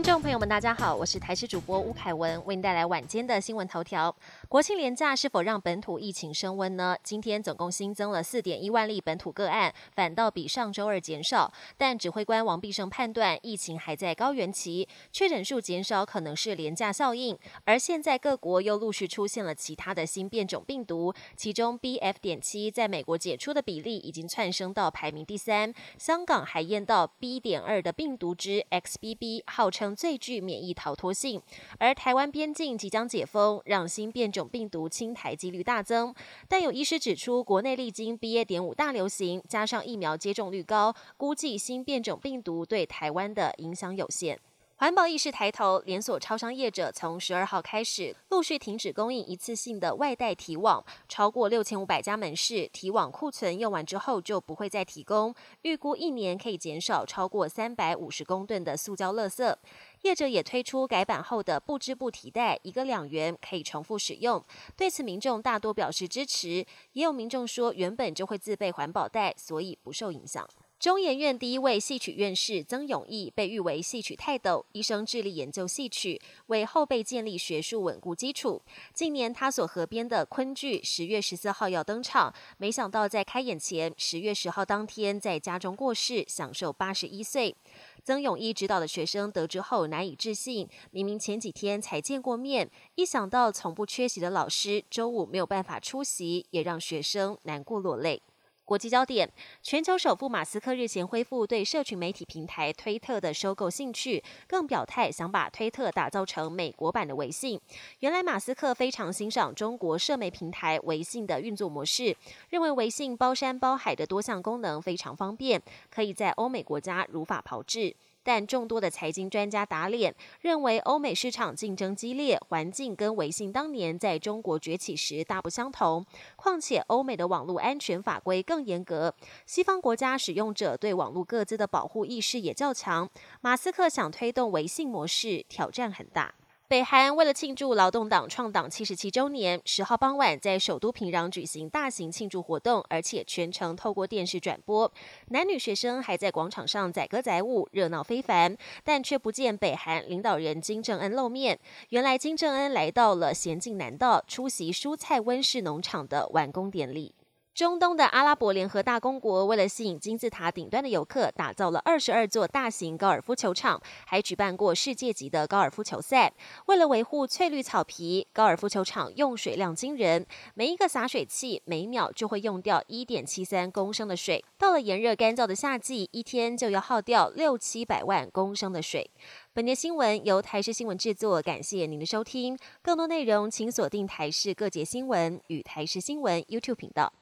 听众朋友们，大家好，我是台视主播吴凯文，为您带来晚间的新闻头条。国庆连假是否让本土疫情升温呢？今天总共新增了四点一万例本土个案，反倒比上周二减少。但指挥官王必胜判断，疫情还在高原期，确诊数减少可能是廉价效应。而现在各国又陆续出现了其他的新变种病毒，其中 BF. 点七在美国解出的比例已经窜升到排名第三，香港还验到 B. 点二的病毒之 XBB，号称最具。免疫逃脱性，而台湾边境即将解封，让新变种病毒侵台几率大增。但有医师指出，国内历经 BA. 点五大流行，加上疫苗接种率高，估计新变种病毒对台湾的影响有限。环保意识抬头，连锁超商业者从十二号开始陆续停止供应一次性的外带提网，超过六千五百家门市提网库存用完之后就不会再提供，预估一年可以减少超过三百五十公吨的塑胶垃圾。业者也推出改版后的不织布提袋，一个两元可以重复使用。对此，民众大多表示支持，也有民众说原本就会自备环保袋，所以不受影响。中研院第一位戏曲院士曾永义被誉为戏曲泰斗，一生致力研究戏曲，为后辈建立学术稳固基础。近年他所合编的昆剧十月十四号要登场，没想到在开演前十月十号当天在家中过世，享受八十一岁。曾永义指导的学生得知后难以置信，明明前几天才见过面，一想到从不缺席的老师周五没有办法出席，也让学生难过落泪。国际焦点：全球首富马斯克日前恢复对社群媒体平台推特的收购兴趣，更表态想把推特打造成美国版的微信。原来马斯克非常欣赏中国社媒平台微信的运作模式，认为微信包山包海的多项功能非常方便，可以在欧美国家如法炮制。但众多的财经专家打脸，认为欧美市场竞争激烈，环境跟微信当年在中国崛起时大不相同。况且欧美的网络安全法规更严格，西方国家使用者对网络各自的保护意识也较强。马斯克想推动微信模式，挑战很大。北韩为了庆祝劳动党创党七十七周年，十号傍晚在首都平壤举行大型庆祝活动，而且全程透过电视转播。男女学生还在广场上载歌载舞，热闹非凡，但却不见北韩领导人金正恩露面。原来金正恩来到了咸镜南道，出席蔬菜温室农场的完工典礼。中东的阿拉伯联合大公国为了吸引金字塔顶端的游客，打造了二十二座大型高尔夫球场，还举办过世界级的高尔夫球赛。为了维护翠绿草皮，高尔夫球场用水量惊人，每一个洒水器每秒就会用掉一点七三公升的水。到了炎热干燥的夏季，一天就要耗掉六七百万公升的水。本节新闻由台视新闻制作，感谢您的收听。更多内容请锁定台视各节新闻与台视新闻 YouTube 频道。